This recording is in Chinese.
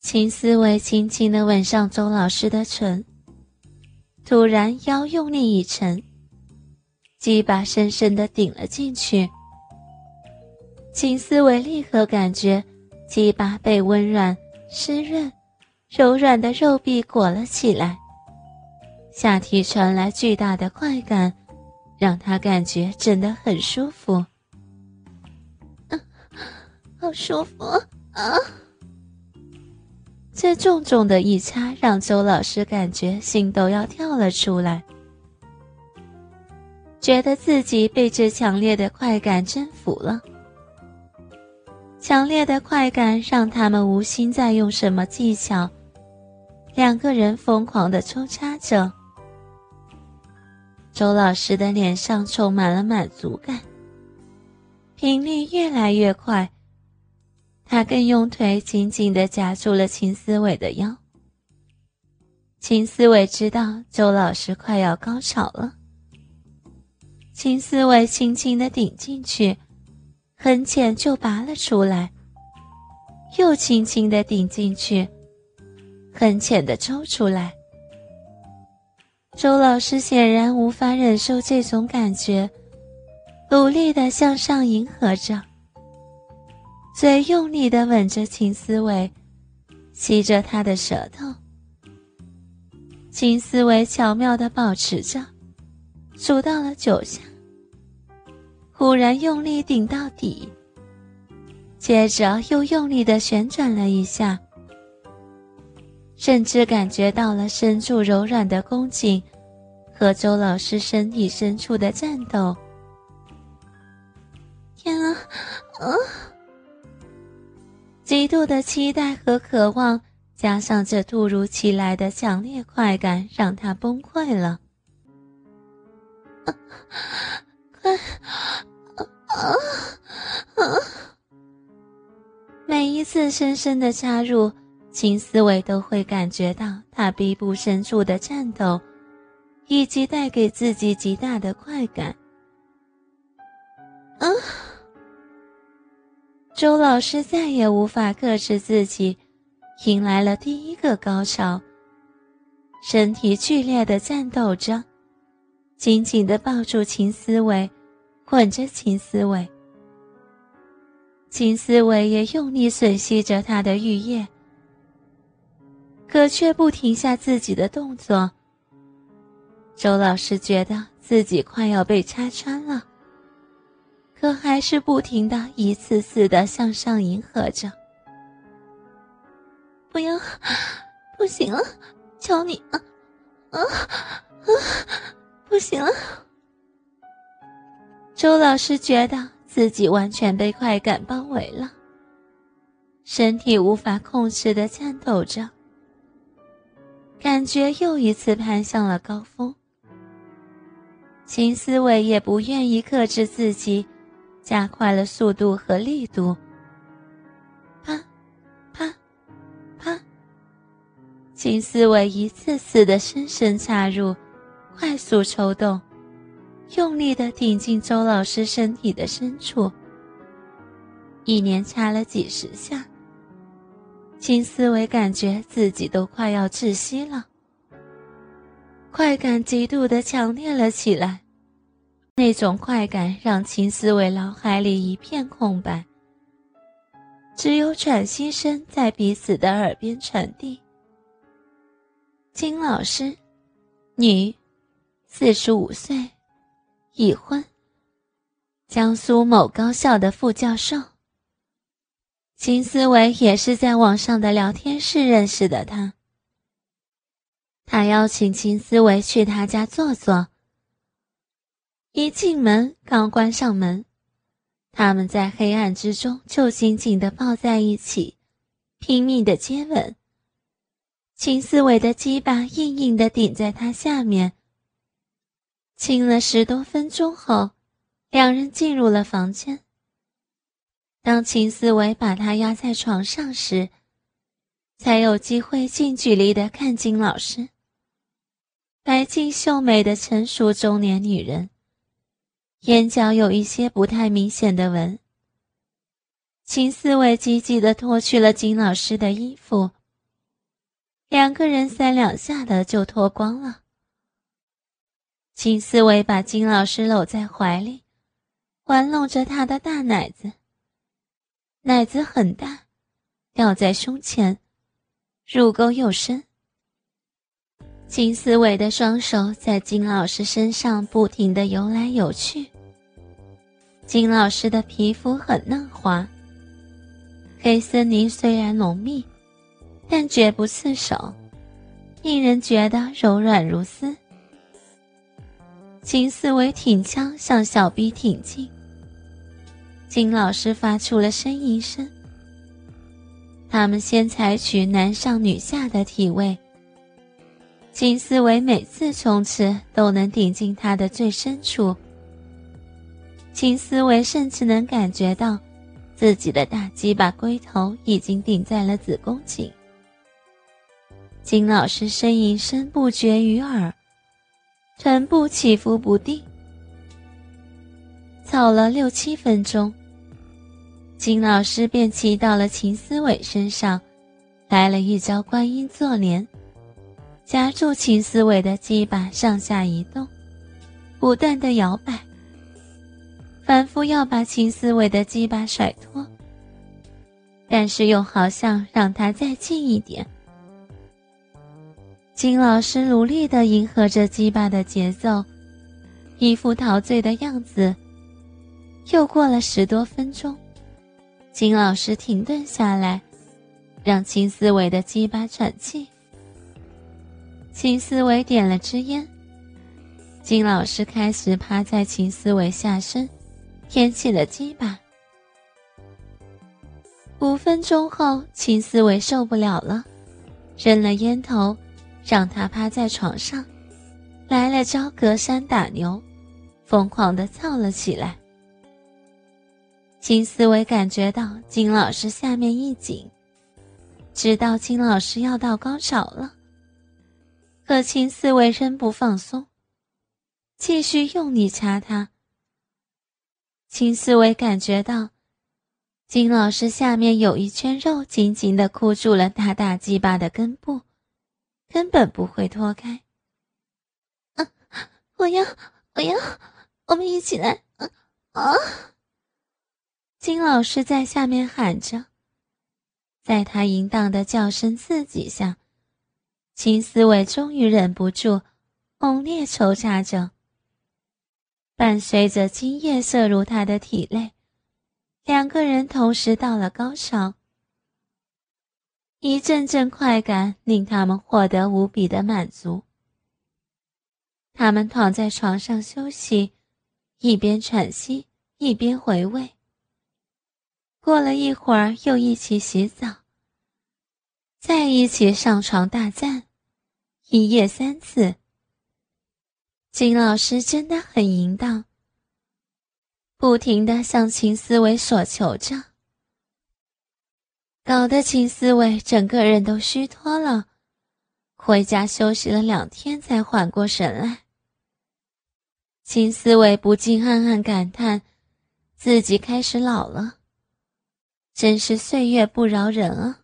秦思维轻轻的吻上周老师的唇，突然腰用力一沉，鸡巴深深的顶了进去。秦思维立刻感觉鸡巴被温软、湿润、柔软的肉壁裹了起来，下体传来巨大的快感，让他感觉真的很舒服。嗯好舒服啊！这重重的一插，让周老师感觉心都要跳了出来，觉得自己被这强烈的快感征服了。强烈的快感让他们无心再用什么技巧，两个人疯狂的抽插着。周老师的脸上充满了满足感，频率越来越快。他更用腿紧紧地夹住了秦思伟的腰。秦思伟知道周老师快要高潮了，秦思伟轻轻地顶进去，很浅就拔了出来，又轻轻地顶进去，很浅的抽出来。周老师显然无法忍受这种感觉，努力地向上迎合着。嘴用力的吻着秦思维，吸着他的舌头。秦思维巧妙的保持着，数到了九下，忽然用力顶到底，接着又用力的旋转了一下，甚至感觉到了深处柔软的宫颈和周老师身体深处的颤抖。天啊，啊！极度的期待和渴望，加上这突如其来的强烈快感，让他崩溃了。快，啊啊！每一次深深的插入，秦思维都会感觉到他鼻部深处的颤抖，以及带给自己极大的快感。啊！周老师再也无法克制自己，迎来了第一个高潮。身体剧烈的颤抖着，紧紧的抱住秦思维，吻着秦思维。秦思维也用力吮吸着他的玉液，可却不停下自己的动作。周老师觉得自己快要被拆穿了。可还是不停的一次次的向上迎合着。不要，不行了，求你了，啊啊，不行了！周老师觉得自己完全被快感包围了，身体无法控制的颤抖着，感觉又一次攀向了高峰。秦思维也不愿意克制自己。加快了速度和力度。啪，啪，啪。秦思维一次次的深深插入，快速抽动，用力的顶进周老师身体的深处。一连插了几十下，秦思维感觉自己都快要窒息了，快感极度的强烈了起来。那种快感让秦思维脑海里一片空白，只有喘息声在彼此的耳边传递。金老师，女，四十五岁，已婚，江苏某高校的副教授。秦思维也是在网上的聊天室认识的他。他邀请秦思维去他家坐坐。一进门，刚关上门，他们在黑暗之中就紧紧地抱在一起，拼命地接吻。秦思维的鸡巴硬硬地顶在他下面。亲了十多分钟后，两人进入了房间。当秦思维把他压在床上时，才有机会近距离的看金老师。白净秀美的成熟中年女人。眼角有一些不太明显的纹。秦思维急急地脱去了金老师的衣服，两个人三两下的就脱光了。秦思维把金老师搂在怀里，玩弄着他的大奶子。奶子很大，吊在胸前，乳沟又深。金思维的双手在金老师身上不停的游来游去。金老师的皮肤很嫩滑，黑森林虽然浓密。但绝不刺手，令人觉得柔软如丝。金思维挺枪向小臂挺进，金老师发出了呻吟声。他们先采取男上女下的体位，金思维每次冲刺都能顶进他的最深处。秦思维甚至能感觉到自己的大鸡巴龟头已经顶在了子宫颈。金老师呻吟声不绝于耳，臀部起伏不定。操了六七分钟，金老师便骑到了秦思伟身上，来了一招观音坐莲，夹住秦思伟的鸡巴上下移动，不断的摇摆，反复要把秦思维的鸡巴甩脱，但是又好像让他再近一点。金老师努力的迎合着鸡巴的节奏，一副陶醉的样子。又过了十多分钟，金老师停顿下来，让秦思维的鸡巴喘气。秦思维点了支烟，金老师开始趴在秦思维下身，舔起了鸡巴。五分钟后，秦思维受不了了，扔了烟头。让他趴在床上，来了招隔山打牛，疯狂的操了起来。金思维感觉到金老师下面一紧，知道金老师要到高潮了。可金思维仍不放松，继续用力掐他。金思维感觉到金老师下面有一圈肉紧紧的箍住了他大鸡巴的根部。根本不会脱开。啊！我要，我要，我们一起来！啊啊！金老师在下面喊着，在他淫荡的叫声刺激下，秦思维终于忍不住猛烈抽插着。伴随着精液射入他的体内，两个人同时到了高潮。一阵阵快感令他们获得无比的满足。他们躺在床上休息，一边喘息一边回味。过了一会儿，又一起洗澡，再一起上床大战，一夜三次。金老师真的很淫荡，不停的向秦思维索求着。搞得秦思维整个人都虚脱了，回家休息了两天才缓过神来。秦思维不禁暗暗感叹，自己开始老了，真是岁月不饶人啊。